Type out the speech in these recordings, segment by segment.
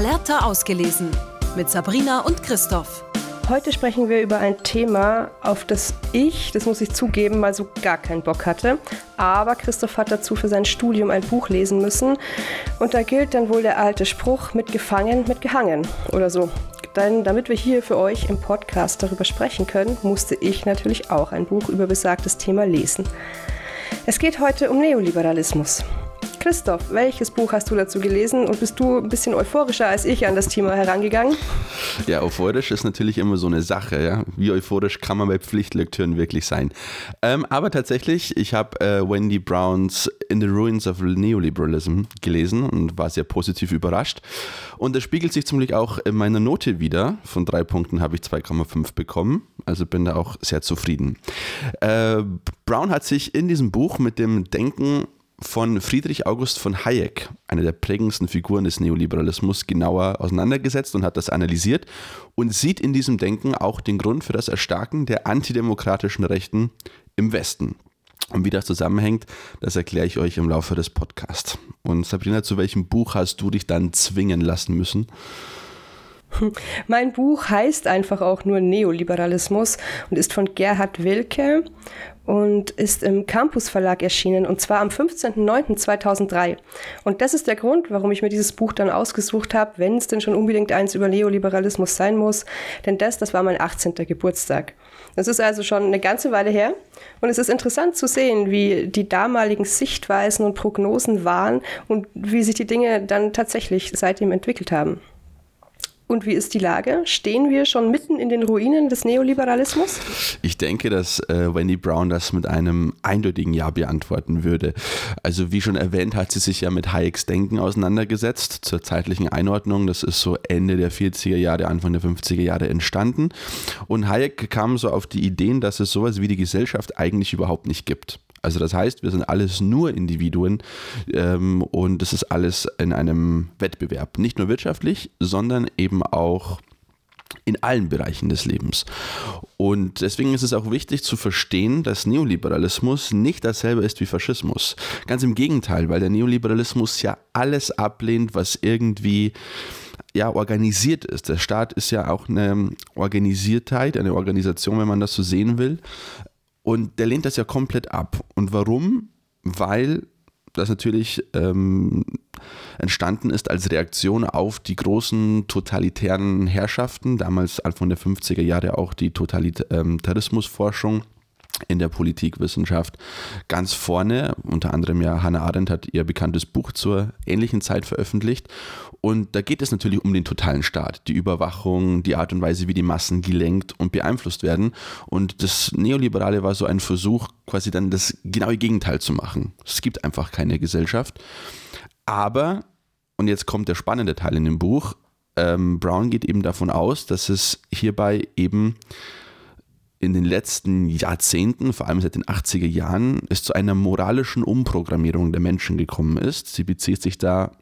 Alerta ausgelesen mit Sabrina und Christoph. Heute sprechen wir über ein Thema, auf das ich, das muss ich zugeben, mal so gar keinen Bock hatte. Aber Christoph hat dazu für sein Studium ein Buch lesen müssen. Und da gilt dann wohl der alte Spruch, mit gefangen, mit gehangen oder so. Denn damit wir hier für euch im Podcast darüber sprechen können, musste ich natürlich auch ein Buch über besagtes Thema lesen. Es geht heute um Neoliberalismus. Christoph, welches Buch hast du dazu gelesen und bist du ein bisschen euphorischer als ich an das Thema herangegangen? Ja, euphorisch ist natürlich immer so eine Sache. Ja? Wie euphorisch kann man bei Pflichtlektüren wirklich sein? Ähm, aber tatsächlich, ich habe äh, Wendy Browns In the Ruins of Neoliberalism gelesen und war sehr positiv überrascht. Und das spiegelt sich zum Glück auch in meiner Note wieder. Von drei Punkten habe ich 2,5 bekommen. Also bin da auch sehr zufrieden. Äh, Brown hat sich in diesem Buch mit dem Denken von Friedrich August von Hayek, einer der prägendsten Figuren des Neoliberalismus, genauer auseinandergesetzt und hat das analysiert und sieht in diesem Denken auch den Grund für das Erstarken der antidemokratischen Rechten im Westen. Und wie das zusammenhängt, das erkläre ich euch im Laufe des Podcasts. Und Sabrina, zu welchem Buch hast du dich dann zwingen lassen müssen? Mein Buch heißt einfach auch nur Neoliberalismus und ist von Gerhard Wilke und ist im Campus Verlag erschienen und zwar am 15.09.2003. Und das ist der Grund, warum ich mir dieses Buch dann ausgesucht habe, wenn es denn schon unbedingt eins über Neoliberalismus sein muss. Denn das, das war mein 18. Geburtstag. Das ist also schon eine ganze Weile her. Und es ist interessant zu sehen, wie die damaligen Sichtweisen und Prognosen waren und wie sich die Dinge dann tatsächlich seitdem entwickelt haben. Und wie ist die Lage? Stehen wir schon mitten in den Ruinen des Neoliberalismus? Ich denke, dass äh, Wendy Brown das mit einem eindeutigen Ja beantworten würde. Also wie schon erwähnt, hat sie sich ja mit Hayeks Denken auseinandergesetzt zur zeitlichen Einordnung. Das ist so Ende der 40er Jahre, Anfang der 50er Jahre entstanden. Und Hayek kam so auf die Ideen, dass es sowas wie die Gesellschaft eigentlich überhaupt nicht gibt. Also das heißt, wir sind alles nur Individuen ähm, und das ist alles in einem Wettbewerb. Nicht nur wirtschaftlich, sondern eben auch in allen Bereichen des Lebens. Und deswegen ist es auch wichtig zu verstehen, dass Neoliberalismus nicht dasselbe ist wie Faschismus. Ganz im Gegenteil, weil der Neoliberalismus ja alles ablehnt, was irgendwie ja, organisiert ist. Der Staat ist ja auch eine Organisiertheit, eine Organisation, wenn man das so sehen will. Und der lehnt das ja komplett ab. Und warum? Weil das natürlich ähm, entstanden ist als Reaktion auf die großen totalitären Herrschaften, damals Anfang der 50er Jahre auch die Totalitarismusforschung in der Politikwissenschaft ganz vorne. Unter anderem ja Hannah Arendt hat ihr bekanntes Buch zur ähnlichen Zeit veröffentlicht. Und da geht es natürlich um den totalen Staat, die Überwachung, die Art und Weise, wie die Massen gelenkt und beeinflusst werden. Und das Neoliberale war so ein Versuch, quasi dann das genaue Gegenteil zu machen. Es gibt einfach keine Gesellschaft. Aber, und jetzt kommt der spannende Teil in dem Buch, ähm, Brown geht eben davon aus, dass es hierbei eben in den letzten Jahrzehnten, vor allem seit den 80er Jahren, es zu einer moralischen Umprogrammierung der Menschen gekommen ist. Sie bezieht sich da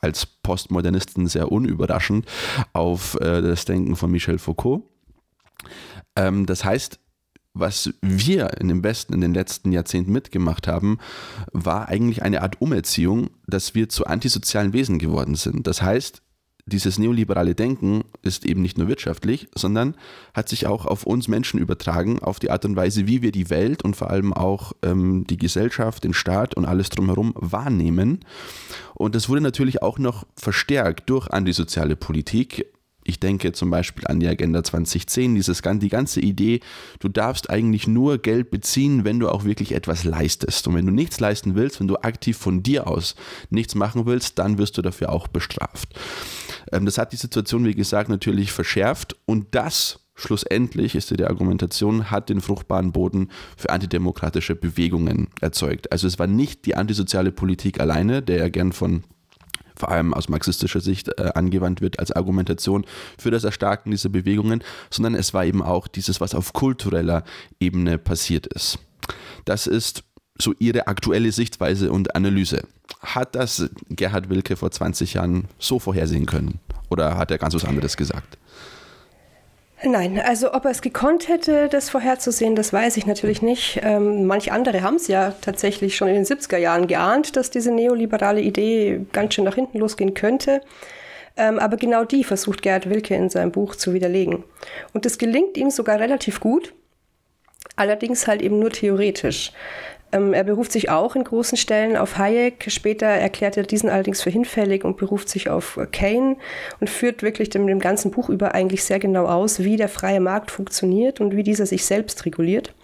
als Postmodernisten sehr unüberraschend auf äh, das Denken von Michel Foucault. Ähm, das heißt, was wir in dem Westen in den letzten Jahrzehnten mitgemacht haben, war eigentlich eine Art Umerziehung, dass wir zu antisozialen Wesen geworden sind. Das heißt, dieses neoliberale Denken ist eben nicht nur wirtschaftlich, sondern hat sich auch auf uns Menschen übertragen, auf die Art und Weise, wie wir die Welt und vor allem auch ähm, die Gesellschaft, den Staat und alles drumherum wahrnehmen. Und das wurde natürlich auch noch verstärkt durch antisoziale Politik. Ich denke zum Beispiel an die Agenda 2010, dieses, die ganze Idee, du darfst eigentlich nur Geld beziehen, wenn du auch wirklich etwas leistest. Und wenn du nichts leisten willst, wenn du aktiv von dir aus nichts machen willst, dann wirst du dafür auch bestraft. Ähm, das hat die Situation, wie gesagt, natürlich verschärft und das schlussendlich ist die Argumentation, hat den fruchtbaren Boden für antidemokratische Bewegungen erzeugt. Also es war nicht die antisoziale Politik alleine, der ja gern von vor allem aus marxistischer Sicht äh, angewandt wird als Argumentation für das Erstarken dieser Bewegungen, sondern es war eben auch dieses, was auf kultureller Ebene passiert ist. Das ist so ihre aktuelle Sichtweise und Analyse. Hat das Gerhard Wilke vor 20 Jahren so vorhersehen können? Oder hat er ganz was anderes gesagt? Nein, also ob er es gekonnt hätte, das vorherzusehen, das weiß ich natürlich nicht. Ähm, manch andere haben es ja tatsächlich schon in den 70er Jahren geahnt, dass diese neoliberale Idee ganz schön nach hinten losgehen könnte. Ähm, aber genau die versucht Gerhard Wilke in seinem Buch zu widerlegen. Und es gelingt ihm sogar relativ gut, allerdings halt eben nur theoretisch. Ähm, er beruft sich auch in großen Stellen auf Hayek. Später erklärt er diesen allerdings für hinfällig und beruft sich auf Kane und führt wirklich dem, dem ganzen Buch über eigentlich sehr genau aus, wie der freie Markt funktioniert und wie dieser sich selbst reguliert.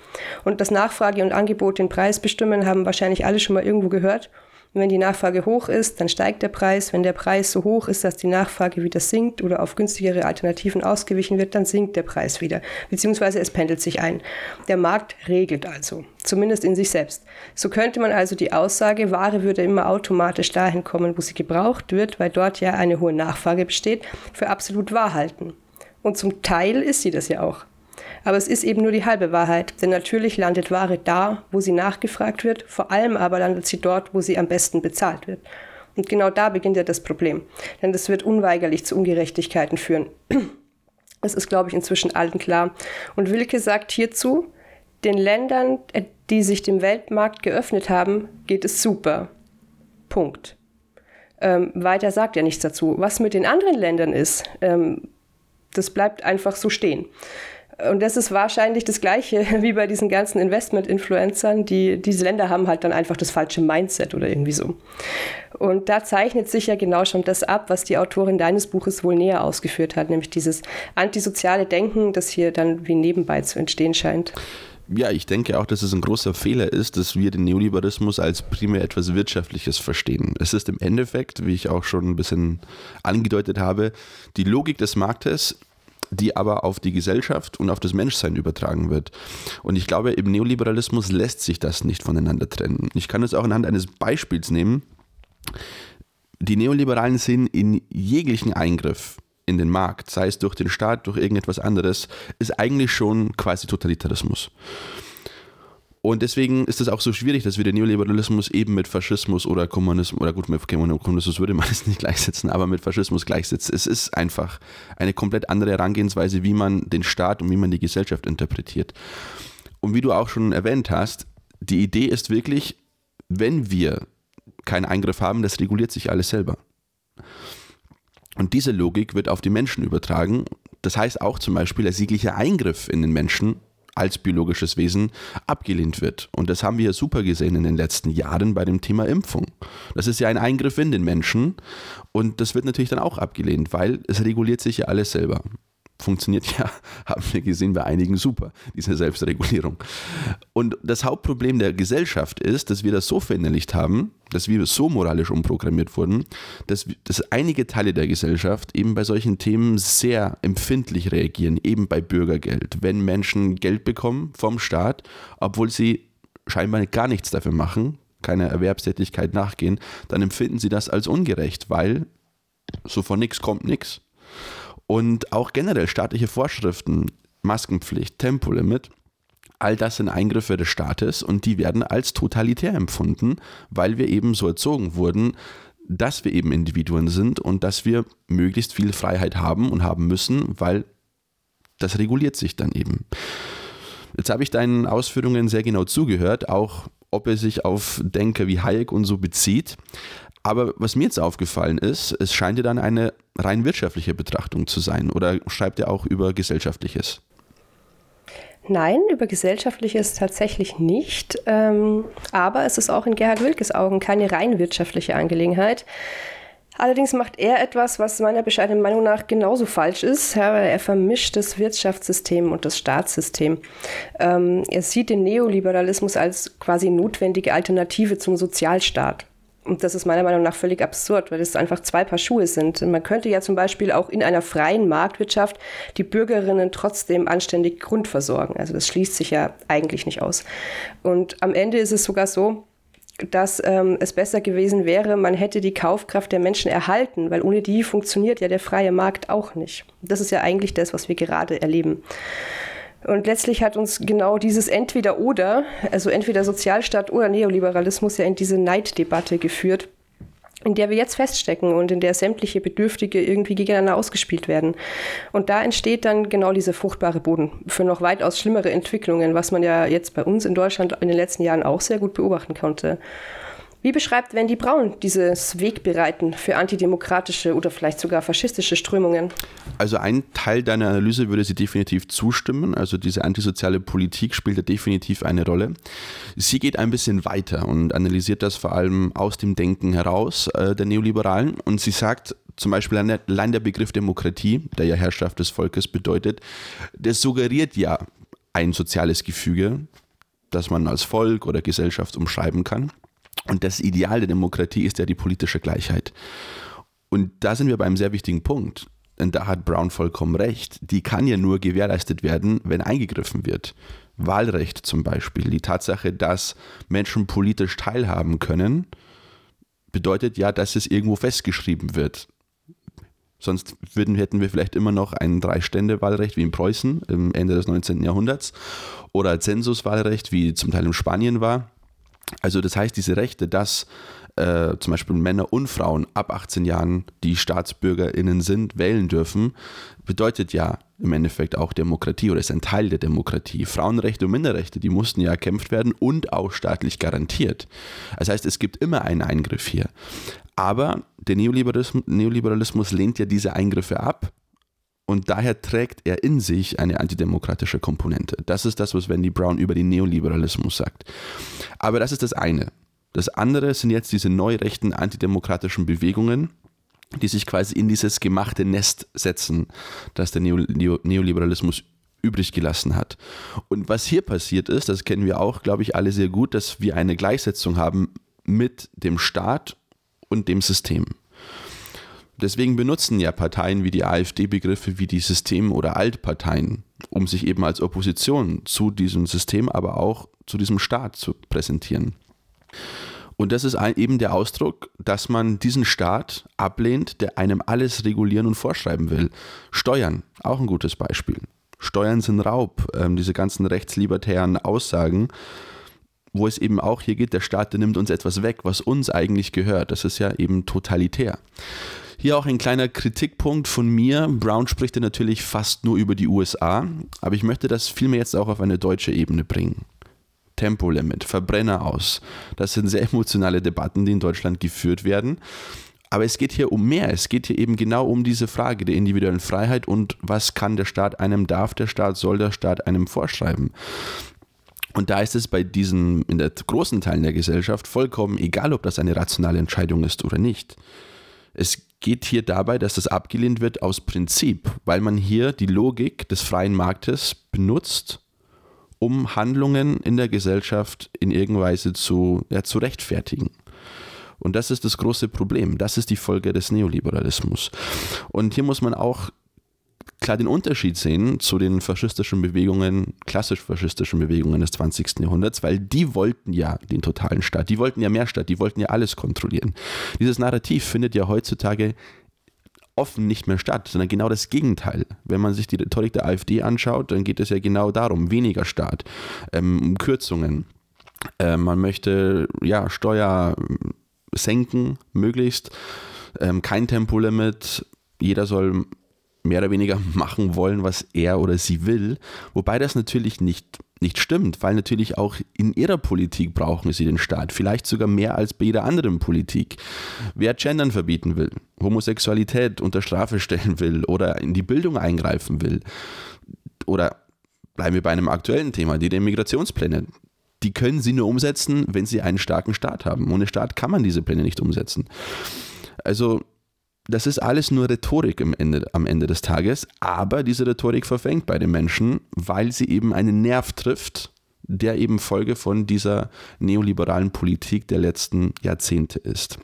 Und dass Nachfrage und Angebot den Preis bestimmen, haben wahrscheinlich alle schon mal irgendwo gehört. Und wenn die Nachfrage hoch ist, dann steigt der Preis. Wenn der Preis so hoch ist, dass die Nachfrage wieder sinkt oder auf günstigere Alternativen ausgewichen wird, dann sinkt der Preis wieder. Beziehungsweise es pendelt sich ein. Der Markt regelt also, zumindest in sich selbst. So könnte man also die Aussage, Ware würde immer automatisch dahin kommen, wo sie gebraucht wird, weil dort ja eine hohe Nachfrage besteht, für absolut wahr halten. Und zum Teil ist sie das ja auch. Aber es ist eben nur die halbe Wahrheit, denn natürlich landet Ware da, wo sie nachgefragt wird, vor allem aber landet sie dort, wo sie am besten bezahlt wird. Und genau da beginnt ja das Problem, denn das wird unweigerlich zu Ungerechtigkeiten führen. Das ist, glaube ich, inzwischen allen klar. Und Wilke sagt hierzu, den Ländern, äh, die sich dem Weltmarkt geöffnet haben, geht es super. Punkt. Ähm, weiter sagt er nichts dazu. Was mit den anderen Ländern ist, ähm, das bleibt einfach so stehen. Und das ist wahrscheinlich das Gleiche wie bei diesen ganzen Investment-Influencern. Die, diese Länder haben halt dann einfach das falsche Mindset oder irgendwie so. Und da zeichnet sich ja genau schon das ab, was die Autorin deines Buches wohl näher ausgeführt hat, nämlich dieses antisoziale Denken, das hier dann wie nebenbei zu entstehen scheint. Ja, ich denke auch, dass es ein großer Fehler ist, dass wir den Neoliberalismus als primär etwas Wirtschaftliches verstehen. Es ist im Endeffekt, wie ich auch schon ein bisschen angedeutet habe, die Logik des Marktes die aber auf die Gesellschaft und auf das Menschsein übertragen wird. Und ich glaube, im Neoliberalismus lässt sich das nicht voneinander trennen. Ich kann es auch anhand eines Beispiels nehmen. Die Neoliberalen sehen in jeglichen Eingriff in den Markt, sei es durch den Staat, durch irgendetwas anderes, ist eigentlich schon quasi Totalitarismus. Und deswegen ist es auch so schwierig, dass wir den Neoliberalismus eben mit Faschismus oder Kommunismus, oder gut, mit Kommunismus würde man es nicht gleichsetzen, aber mit Faschismus gleichsetzen. Es ist einfach eine komplett andere Herangehensweise, wie man den Staat und wie man die Gesellschaft interpretiert. Und wie du auch schon erwähnt hast, die Idee ist wirklich, wenn wir keinen Eingriff haben, das reguliert sich alles selber. Und diese Logik wird auf die Menschen übertragen. Das heißt auch zum Beispiel, dass jeglicher Eingriff in den Menschen als biologisches Wesen abgelehnt wird. Und das haben wir super gesehen in den letzten Jahren bei dem Thema Impfung. Das ist ja ein Eingriff in den Menschen und das wird natürlich dann auch abgelehnt, weil es reguliert sich ja alles selber funktioniert ja, haben wir gesehen, bei einigen super, diese Selbstregulierung. Und das Hauptproblem der Gesellschaft ist, dass wir das so verinnerlicht haben, dass wir so moralisch umprogrammiert wurden, dass, dass einige Teile der Gesellschaft eben bei solchen Themen sehr empfindlich reagieren, eben bei Bürgergeld. Wenn Menschen Geld bekommen vom Staat, obwohl sie scheinbar gar nichts dafür machen, keiner Erwerbstätigkeit nachgehen, dann empfinden sie das als ungerecht, weil so von nichts kommt nichts und auch generell staatliche Vorschriften, Maskenpflicht, Tempolimit, all das sind Eingriffe des Staates und die werden als totalitär empfunden, weil wir eben so erzogen wurden, dass wir eben Individuen sind und dass wir möglichst viel Freiheit haben und haben müssen, weil das reguliert sich dann eben. Jetzt habe ich deinen Ausführungen sehr genau zugehört, auch ob er sich auf Denker wie Hayek und so bezieht. Aber was mir jetzt aufgefallen ist, es scheint ja dann eine rein wirtschaftliche Betrachtung zu sein. Oder schreibt er auch über Gesellschaftliches? Nein, über Gesellschaftliches tatsächlich nicht. Ähm, aber es ist auch in Gerhard Wilkes Augen keine rein wirtschaftliche Angelegenheit. Allerdings macht er etwas, was meiner bescheidenen Meinung nach genauso falsch ist. Er vermischt das Wirtschaftssystem und das Staatssystem. Ähm, er sieht den Neoliberalismus als quasi notwendige Alternative zum Sozialstaat. Und das ist meiner Meinung nach völlig absurd, weil es einfach zwei Paar Schuhe sind. Man könnte ja zum Beispiel auch in einer freien Marktwirtschaft die Bürgerinnen trotzdem anständig grundversorgen. Also das schließt sich ja eigentlich nicht aus. Und am Ende ist es sogar so, dass ähm, es besser gewesen wäre, man hätte die Kaufkraft der Menschen erhalten, weil ohne die funktioniert ja der freie Markt auch nicht. Das ist ja eigentlich das, was wir gerade erleben. Und letztlich hat uns genau dieses Entweder-Oder, also entweder Sozialstaat oder Neoliberalismus, ja in diese Neiddebatte geführt, in der wir jetzt feststecken und in der sämtliche Bedürftige irgendwie gegeneinander ausgespielt werden. Und da entsteht dann genau dieser fruchtbare Boden für noch weitaus schlimmere Entwicklungen, was man ja jetzt bei uns in Deutschland in den letzten Jahren auch sehr gut beobachten konnte. Wie beschreibt Wendy Braun dieses Wegbereiten für antidemokratische oder vielleicht sogar faschistische Strömungen? Also ein Teil deiner Analyse würde sie definitiv zustimmen. Also diese antisoziale Politik spielt da definitiv eine Rolle. Sie geht ein bisschen weiter und analysiert das vor allem aus dem Denken heraus äh, der Neoliberalen. Und sie sagt, zum Beispiel allein der Begriff Demokratie, der ja Herrschaft des Volkes bedeutet, der suggeriert ja ein soziales Gefüge, das man als Volk oder Gesellschaft umschreiben kann. Und das Ideal der Demokratie ist ja die politische Gleichheit. Und da sind wir bei einem sehr wichtigen Punkt. Und da hat Brown vollkommen recht. Die kann ja nur gewährleistet werden, wenn eingegriffen wird. Wahlrecht zum Beispiel. Die Tatsache, dass Menschen politisch teilhaben können, bedeutet ja, dass es irgendwo festgeschrieben wird. Sonst würden, hätten wir vielleicht immer noch ein Drei-Stände-Wahlrecht wie in Preußen im Ende des 19. Jahrhunderts oder Zensuswahlrecht, wie zum Teil in Spanien war. Also das heißt, diese Rechte, dass äh, zum Beispiel Männer und Frauen ab 18 Jahren, die StaatsbürgerInnen sind, wählen dürfen, bedeutet ja im Endeffekt auch Demokratie oder ist ein Teil der Demokratie. Frauenrechte und Minderrechte, die mussten ja erkämpft werden und auch staatlich garantiert. Das heißt, es gibt immer einen Eingriff hier. Aber der Neoliberalismus, Neoliberalismus lehnt ja diese Eingriffe ab und daher trägt er in sich eine antidemokratische Komponente. Das ist das, was Wendy Brown über den Neoliberalismus sagt. Aber das ist das eine. Das andere sind jetzt diese neurechten antidemokratischen Bewegungen, die sich quasi in dieses gemachte Nest setzen, das der Neoliberalismus übrig gelassen hat. Und was hier passiert ist, das kennen wir auch, glaube ich, alle sehr gut, dass wir eine Gleichsetzung haben mit dem Staat und dem System. Deswegen benutzen ja Parteien wie die AfD Begriffe wie die System- oder Altparteien, um sich eben als Opposition zu diesem System, aber auch zu diesem Staat zu präsentieren. Und das ist eben der Ausdruck, dass man diesen Staat ablehnt, der einem alles regulieren und vorschreiben will. Steuern, auch ein gutes Beispiel. Steuern sind Raub, ähm, diese ganzen rechtslibertären Aussagen, wo es eben auch hier geht, der Staat der nimmt uns etwas weg, was uns eigentlich gehört. Das ist ja eben totalitär. Hier auch ein kleiner Kritikpunkt von mir. Brown spricht ja natürlich fast nur über die USA, aber ich möchte das vielmehr jetzt auch auf eine deutsche Ebene bringen. Tempolimit, Verbrenner aus. Das sind sehr emotionale Debatten, die in Deutschland geführt werden. Aber es geht hier um mehr. Es geht hier eben genau um diese Frage der individuellen Freiheit und was kann der Staat einem, darf der Staat, soll der Staat einem vorschreiben. Und da ist es bei diesen, in der großen Teilen der Gesellschaft vollkommen egal, ob das eine rationale Entscheidung ist oder nicht. Es geht hier dabei, dass das abgelehnt wird aus Prinzip, weil man hier die Logik des freien Marktes benutzt, um Handlungen in der Gesellschaft in irgendeiner Weise zu, ja, zu rechtfertigen. Und das ist das große Problem. Das ist die Folge des Neoliberalismus. Und hier muss man auch klar den Unterschied sehen zu den faschistischen Bewegungen, klassisch faschistischen Bewegungen des 20. Jahrhunderts, weil die wollten ja den totalen Staat, die wollten ja mehr Staat, die wollten ja alles kontrollieren. Dieses Narrativ findet ja heutzutage offen nicht mehr statt, sondern genau das Gegenteil. Wenn man sich die Rhetorik der AfD anschaut, dann geht es ja genau darum, weniger Staat, ähm, Kürzungen. Äh, man möchte ja Steuer senken, möglichst, ähm, kein Tempolimit, jeder soll mehr oder weniger machen wollen, was er oder sie will. Wobei das natürlich nicht, nicht stimmt, weil natürlich auch in ihrer Politik brauchen sie den Staat. Vielleicht sogar mehr als bei jeder anderen Politik. Wer Gendern verbieten will, Homosexualität unter Strafe stellen will oder in die Bildung eingreifen will oder bleiben wir bei einem aktuellen Thema, die Migrationspläne. Die können sie nur umsetzen, wenn sie einen starken Staat haben. Ohne Staat kann man diese Pläne nicht umsetzen. Also das ist alles nur Rhetorik am Ende, am Ende des Tages, aber diese Rhetorik verfängt bei den Menschen, weil sie eben einen Nerv trifft, der eben Folge von dieser neoliberalen Politik der letzten Jahrzehnte ist.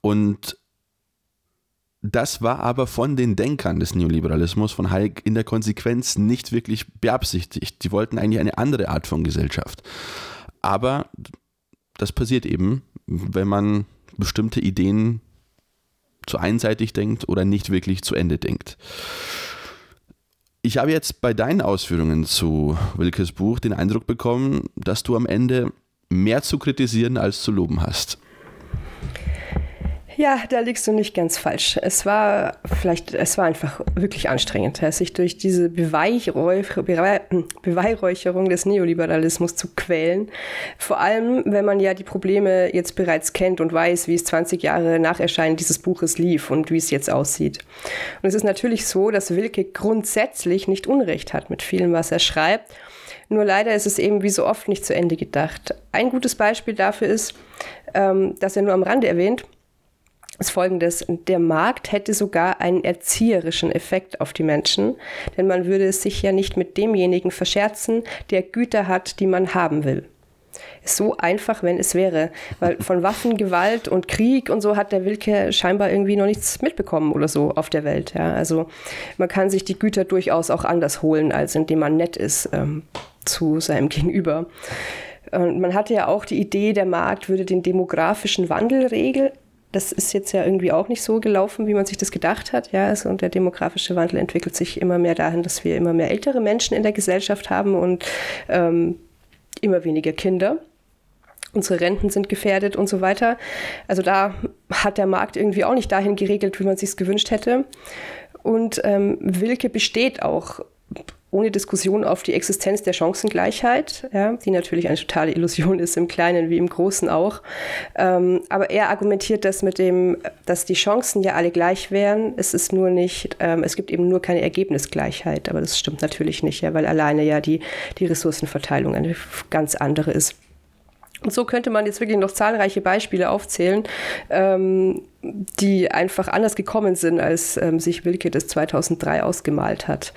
Und das war aber von den Denkern des Neoliberalismus, von Hayek, in der Konsequenz nicht wirklich beabsichtigt. Die wollten eigentlich eine andere Art von Gesellschaft. Aber das passiert eben, wenn man bestimmte Ideen zu einseitig denkt oder nicht wirklich zu Ende denkt. Ich habe jetzt bei deinen Ausführungen zu Wilkes Buch den Eindruck bekommen, dass du am Ende mehr zu kritisieren als zu loben hast. Ja, da liegst du nicht ganz falsch. Es war vielleicht, es war einfach wirklich anstrengend, sich durch diese Beweihräucherung des Neoliberalismus zu quälen. Vor allem, wenn man ja die Probleme jetzt bereits kennt und weiß, wie es 20 Jahre nach Erscheinen dieses Buches lief und wie es jetzt aussieht. Und es ist natürlich so, dass Wilke grundsätzlich nicht Unrecht hat mit vielem, was er schreibt. Nur leider ist es eben wie so oft nicht zu Ende gedacht. Ein gutes Beispiel dafür ist, ähm, dass er nur am Rande erwähnt, ist folgendes. Der Markt hätte sogar einen erzieherischen Effekt auf die Menschen, denn man würde es sich ja nicht mit demjenigen verscherzen, der Güter hat, die man haben will. Ist so einfach, wenn es wäre. Weil von Waffen, Gewalt und Krieg und so hat der Wilke scheinbar irgendwie noch nichts mitbekommen oder so auf der Welt. Ja, also man kann sich die Güter durchaus auch anders holen, als indem man nett ist ähm, zu seinem Gegenüber. Und man hatte ja auch die Idee, der Markt würde den demografischen Wandel regeln, das ist jetzt ja irgendwie auch nicht so gelaufen, wie man sich das gedacht hat. Ja, also, und der demografische Wandel entwickelt sich immer mehr dahin, dass wir immer mehr ältere Menschen in der Gesellschaft haben und ähm, immer weniger Kinder. Unsere Renten sind gefährdet und so weiter. Also da hat der Markt irgendwie auch nicht dahin geregelt, wie man sich gewünscht hätte. Und ähm, Wilke besteht auch ohne Diskussion auf die Existenz der Chancengleichheit, ja, die natürlich eine totale Illusion ist, im Kleinen wie im Großen auch. Ähm, aber er argumentiert das mit dem, dass die Chancen ja alle gleich wären. Es ist nur nicht, ähm, es gibt eben nur keine Ergebnisgleichheit. Aber das stimmt natürlich nicht, ja, weil alleine ja die, die Ressourcenverteilung eine ganz andere ist. Und so könnte man jetzt wirklich noch zahlreiche Beispiele aufzählen, ähm, die einfach anders gekommen sind, als ähm, sich Wilke das 2003 ausgemalt hat.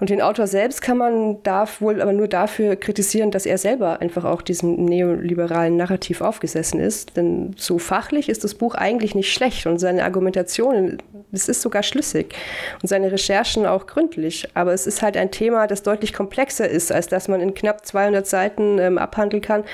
Und den Autor selbst kann man darf wohl aber nur dafür kritisieren, dass er selber einfach auch diesem neoliberalen Narrativ aufgesessen ist. Denn so fachlich ist das Buch eigentlich nicht schlecht und seine Argumentationen, es ist sogar schlüssig und seine Recherchen auch gründlich. Aber es ist halt ein Thema, das deutlich komplexer ist, als dass man in knapp 200 Seiten ähm, abhandeln kann.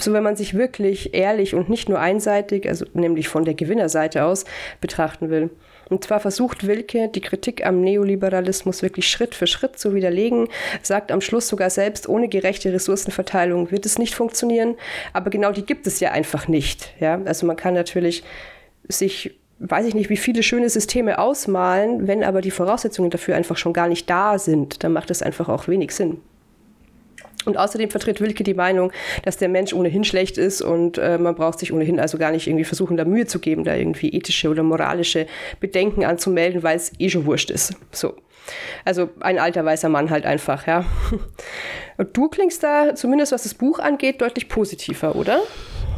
So wenn man sich wirklich ehrlich und nicht nur einseitig, also nämlich von der Gewinnerseite aus, betrachten will. Und zwar versucht Wilke, die Kritik am Neoliberalismus wirklich Schritt für Schritt zu widerlegen, sagt am Schluss sogar selbst, ohne gerechte Ressourcenverteilung wird es nicht funktionieren. Aber genau die gibt es ja einfach nicht. Ja? Also man kann natürlich sich weiß ich nicht, wie viele schöne Systeme ausmalen, wenn aber die Voraussetzungen dafür einfach schon gar nicht da sind, dann macht es einfach auch wenig Sinn. Und außerdem vertritt Wilke die Meinung, dass der Mensch ohnehin schlecht ist und äh, man braucht sich ohnehin also gar nicht irgendwie versuchen, da Mühe zu geben, da irgendwie ethische oder moralische Bedenken anzumelden, weil es eh schon wurscht ist. So. Also ein alter weißer Mann halt einfach, ja. Und du klingst da, zumindest was das Buch angeht, deutlich positiver, oder?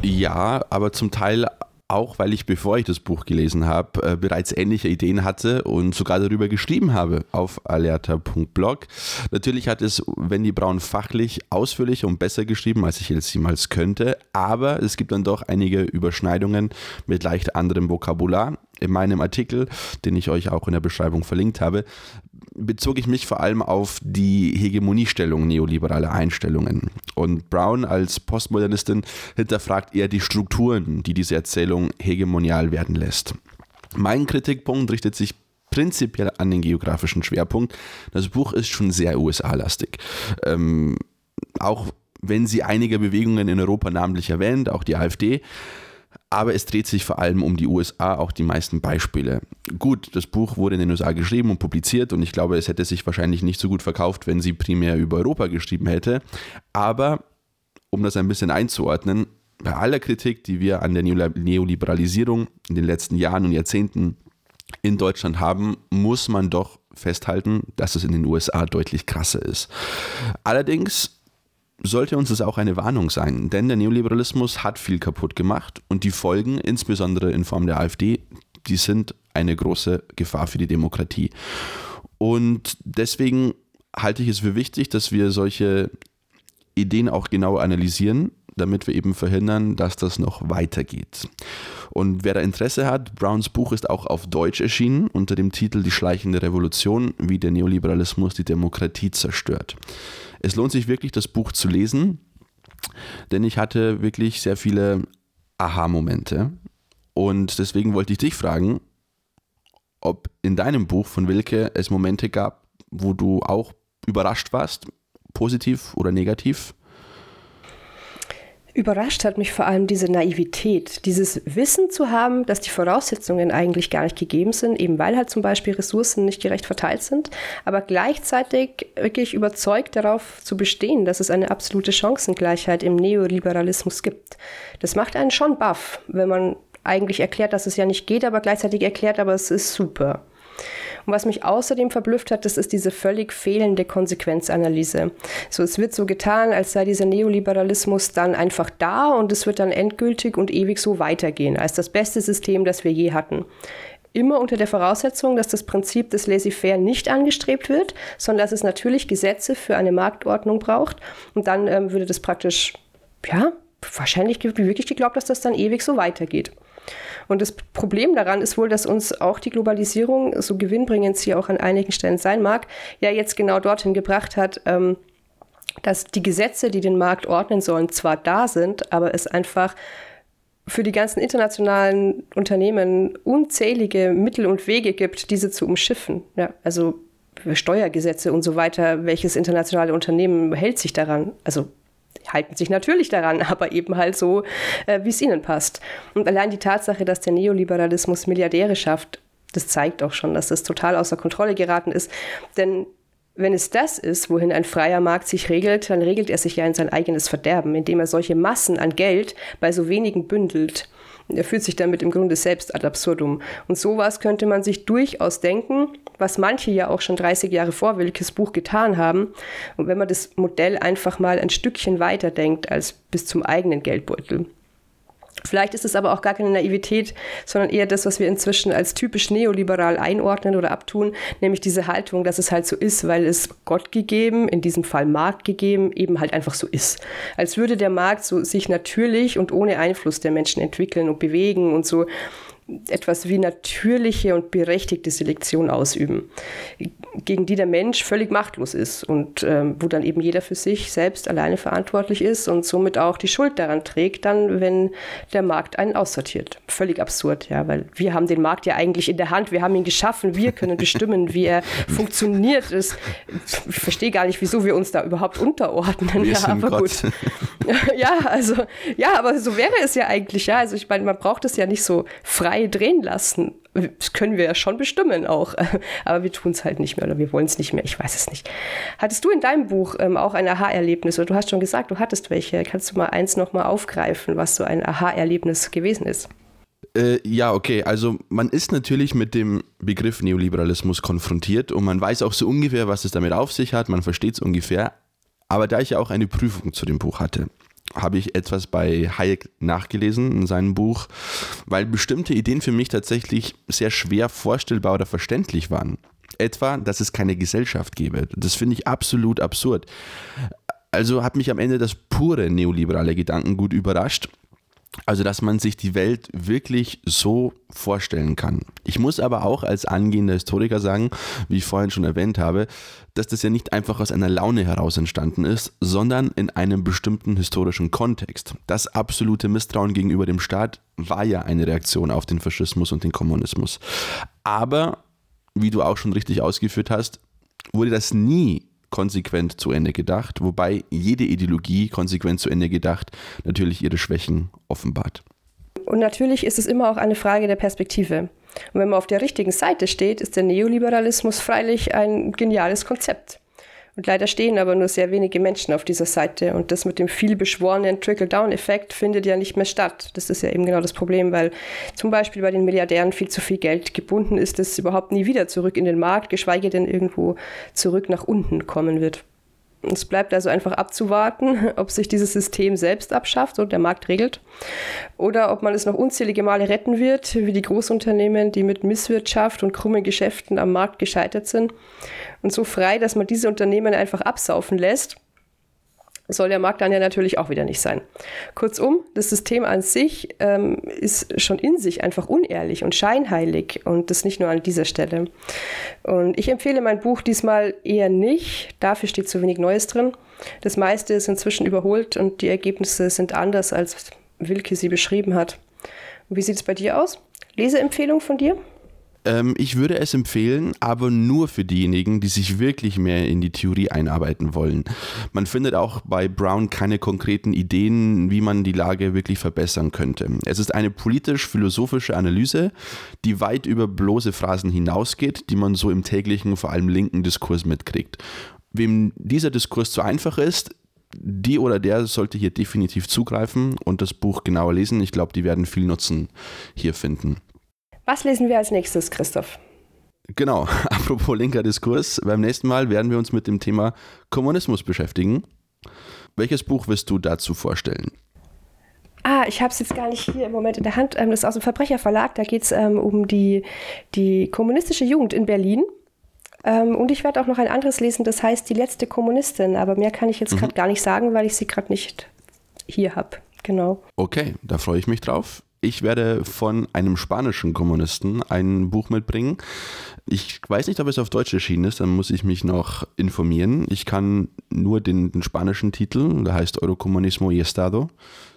Ja, aber zum Teil auch weil ich, bevor ich das Buch gelesen habe, äh, bereits ähnliche Ideen hatte und sogar darüber geschrieben habe auf alerta.blog. Natürlich hat es Wendy Braun fachlich ausführlicher und besser geschrieben, als ich jetzt jemals könnte, aber es gibt dann doch einige Überschneidungen mit leicht anderem Vokabular. In meinem Artikel, den ich euch auch in der Beschreibung verlinkt habe, bezog ich mich vor allem auf die Hegemoniestellung neoliberaler Einstellungen. Und Brown als Postmodernistin hinterfragt eher die Strukturen, die diese Erzählung hegemonial werden lässt. Mein Kritikpunkt richtet sich prinzipiell an den geografischen Schwerpunkt. Das Buch ist schon sehr USA-lastig. Ähm, auch wenn sie einige Bewegungen in Europa namentlich erwähnt, auch die AfD, aber es dreht sich vor allem um die USA, auch die meisten Beispiele. Gut, das Buch wurde in den USA geschrieben und publiziert und ich glaube, es hätte sich wahrscheinlich nicht so gut verkauft, wenn sie primär über Europa geschrieben hätte. Aber um das ein bisschen einzuordnen, bei aller Kritik, die wir an der Neoliberalisierung in den letzten Jahren und Jahrzehnten in Deutschland haben, muss man doch festhalten, dass es in den USA deutlich krasser ist. Allerdings sollte uns das auch eine Warnung sein, denn der Neoliberalismus hat viel kaputt gemacht und die Folgen, insbesondere in Form der AfD, die sind eine große Gefahr für die Demokratie. Und deswegen halte ich es für wichtig, dass wir solche Ideen auch genau analysieren, damit wir eben verhindern, dass das noch weitergeht. Und wer da Interesse hat, Browns Buch ist auch auf Deutsch erschienen unter dem Titel Die schleichende Revolution, wie der Neoliberalismus die Demokratie zerstört. Es lohnt sich wirklich, das Buch zu lesen, denn ich hatte wirklich sehr viele Aha-Momente. Und deswegen wollte ich dich fragen, ob in deinem Buch von Wilke es Momente gab, wo du auch überrascht warst, positiv oder negativ? Überrascht hat mich vor allem diese Naivität, dieses Wissen zu haben, dass die Voraussetzungen eigentlich gar nicht gegeben sind, eben weil halt zum Beispiel Ressourcen nicht gerecht verteilt sind, aber gleichzeitig wirklich überzeugt darauf zu bestehen, dass es eine absolute Chancengleichheit im Neoliberalismus gibt. Das macht einen schon baff, wenn man eigentlich erklärt, dass es ja nicht geht, aber gleichzeitig erklärt, aber es ist super. Und was mich außerdem verblüfft hat, das ist diese völlig fehlende Konsequenzanalyse. So, es wird so getan, als sei dieser Neoliberalismus dann einfach da und es wird dann endgültig und ewig so weitergehen, als das beste System, das wir je hatten immer unter der Voraussetzung, dass das Prinzip des Laissez-faire nicht angestrebt wird, sondern dass es natürlich Gesetze für eine Marktordnung braucht. Und dann ähm, würde das praktisch, ja, wahrscheinlich wirklich geglaubt, dass das dann ewig so weitergeht. Und das Problem daran ist wohl, dass uns auch die Globalisierung, so gewinnbringend sie auch an einigen Stellen sein mag, ja jetzt genau dorthin gebracht hat, ähm, dass die Gesetze, die den Markt ordnen sollen, zwar da sind, aber es einfach für die ganzen internationalen Unternehmen unzählige Mittel und Wege gibt, diese zu umschiffen. Ja, also Steuergesetze und so weiter, welches internationale Unternehmen hält sich daran? Also halten sich natürlich daran, aber eben halt so, äh, wie es ihnen passt. Und allein die Tatsache, dass der Neoliberalismus Milliardäre schafft, das zeigt auch schon, dass das total außer Kontrolle geraten ist. Denn wenn es das ist, wohin ein freier Markt sich regelt, dann regelt er sich ja in sein eigenes Verderben, indem er solche Massen an Geld bei so wenigen bündelt. Er führt sich damit im Grunde selbst ad absurdum. Und sowas könnte man sich durchaus denken, was manche ja auch schon 30 Jahre vor Wilkes Buch getan haben. Und wenn man das Modell einfach mal ein Stückchen weiter denkt als bis zum eigenen Geldbeutel. Vielleicht ist es aber auch gar keine Naivität, sondern eher das, was wir inzwischen als typisch neoliberal einordnen oder abtun, nämlich diese Haltung, dass es halt so ist, weil es Gott gegeben, in diesem Fall Markt gegeben, eben halt einfach so ist. Als würde der Markt so sich natürlich und ohne Einfluss der Menschen entwickeln und bewegen und so etwas wie natürliche und berechtigte Selektion ausüben, gegen die der Mensch völlig machtlos ist und ähm, wo dann eben jeder für sich selbst alleine verantwortlich ist und somit auch die Schuld daran trägt, dann, wenn der Markt einen aussortiert. Völlig absurd, ja, weil wir haben den Markt ja eigentlich in der Hand, wir haben ihn geschaffen, wir können bestimmen, wie er funktioniert. ich verstehe gar nicht, wieso wir uns da überhaupt unterordnen. Wir ja, aber Gott. gut. ja, also, ja, aber so wäre es ja eigentlich, ja. Also ich meine, man braucht es ja nicht so frei frei drehen lassen. Das können wir ja schon bestimmen auch. Aber wir tun es halt nicht mehr oder wir wollen es nicht mehr. Ich weiß es nicht. Hattest du in deinem Buch ähm, auch ein Aha-Erlebnis? Oder du hast schon gesagt, du hattest welche. Kannst du mal eins nochmal aufgreifen, was so ein Aha-Erlebnis gewesen ist? Äh, ja, okay. Also man ist natürlich mit dem Begriff Neoliberalismus konfrontiert und man weiß auch so ungefähr, was es damit auf sich hat. Man versteht es ungefähr. Aber da ich ja auch eine Prüfung zu dem Buch hatte, habe ich etwas bei Hayek nachgelesen in seinem Buch, weil bestimmte Ideen für mich tatsächlich sehr schwer vorstellbar oder verständlich waren. Etwa, dass es keine Gesellschaft gäbe. Das finde ich absolut absurd. Also hat mich am Ende das pure neoliberale Gedankengut überrascht also, dass man sich die Welt wirklich so vorstellen kann. Ich muss aber auch als angehender Historiker sagen, wie ich vorhin schon erwähnt habe, dass das ja nicht einfach aus einer Laune heraus entstanden ist, sondern in einem bestimmten historischen Kontext. Das absolute Misstrauen gegenüber dem Staat war ja eine Reaktion auf den Faschismus und den Kommunismus. Aber, wie du auch schon richtig ausgeführt hast, wurde das nie konsequent zu Ende gedacht, wobei jede Ideologie konsequent zu Ende gedacht natürlich ihre Schwächen offenbart. Und natürlich ist es immer auch eine Frage der Perspektive. Und wenn man auf der richtigen Seite steht, ist der Neoliberalismus freilich ein geniales Konzept. Und leider stehen aber nur sehr wenige Menschen auf dieser Seite. Und das mit dem vielbeschworenen Trickle-Down-Effekt findet ja nicht mehr statt. Das ist ja eben genau das Problem, weil zum Beispiel bei den Milliardären viel zu viel Geld gebunden ist, das überhaupt nie wieder zurück in den Markt, geschweige denn irgendwo zurück nach unten kommen wird. Es bleibt also einfach abzuwarten, ob sich dieses System selbst abschafft und der Markt regelt oder ob man es noch unzählige Male retten wird, wie die Großunternehmen, die mit Misswirtschaft und krummen Geschäften am Markt gescheitert sind und so frei, dass man diese Unternehmen einfach absaufen lässt soll der Markt dann ja natürlich auch wieder nicht sein. Kurzum, das System an sich ähm, ist schon in sich einfach unehrlich und scheinheilig und das nicht nur an dieser Stelle. Und ich empfehle mein Buch diesmal eher nicht, dafür steht zu wenig Neues drin. Das meiste ist inzwischen überholt und die Ergebnisse sind anders, als Wilke sie beschrieben hat. Und wie sieht es bei dir aus? Leseempfehlung von dir? Ähm, ich würde es empfehlen, aber nur für diejenigen, die sich wirklich mehr in die Theorie einarbeiten wollen. Man findet auch bei Brown keine konkreten Ideen, wie man die Lage wirklich verbessern könnte. Es ist eine politisch-philosophische Analyse, die weit über bloße Phrasen hinausgeht, die man so im täglichen, vor allem linken Diskurs mitkriegt. Wem dieser Diskurs zu einfach ist, die oder der sollte hier definitiv zugreifen und das Buch genauer lesen. Ich glaube, die werden viel Nutzen hier finden. Was lesen wir als nächstes, Christoph? Genau, apropos linker Diskurs, beim nächsten Mal werden wir uns mit dem Thema Kommunismus beschäftigen. Welches Buch wirst du dazu vorstellen? Ah, ich habe es jetzt gar nicht hier im Moment in der Hand. Ähm, das ist aus dem Verbrecherverlag. Da geht es ähm, um die, die kommunistische Jugend in Berlin. Ähm, und ich werde auch noch ein anderes lesen, das heißt Die letzte Kommunistin. Aber mehr kann ich jetzt mhm. gerade gar nicht sagen, weil ich sie gerade nicht hier habe. Genau. Okay, da freue ich mich drauf. Ich werde von einem spanischen Kommunisten ein Buch mitbringen. Ich weiß nicht, ob es auf Deutsch erschienen ist, dann muss ich mich noch informieren. Ich kann nur den, den spanischen Titel, der heißt Eurocomunismo y Estado.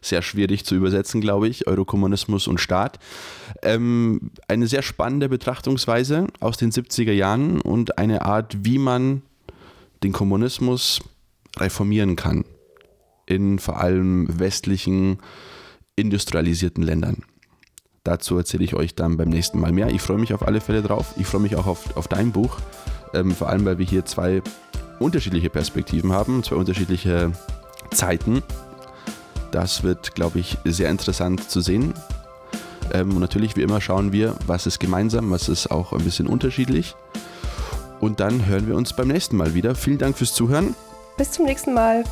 Sehr schwierig zu übersetzen, glaube ich. Eurokommunismus und Staat. Ähm, eine sehr spannende Betrachtungsweise aus den 70er Jahren und eine Art, wie man den Kommunismus reformieren kann. In vor allem westlichen industrialisierten Ländern. Dazu erzähle ich euch dann beim nächsten Mal mehr. Ich freue mich auf alle Fälle drauf. Ich freue mich auch auf, auf dein Buch. Ähm, vor allem, weil wir hier zwei unterschiedliche Perspektiven haben, zwei unterschiedliche Zeiten. Das wird, glaube ich, sehr interessant zu sehen. Ähm, und natürlich, wie immer, schauen wir, was ist gemeinsam, was ist auch ein bisschen unterschiedlich. Und dann hören wir uns beim nächsten Mal wieder. Vielen Dank fürs Zuhören. Bis zum nächsten Mal.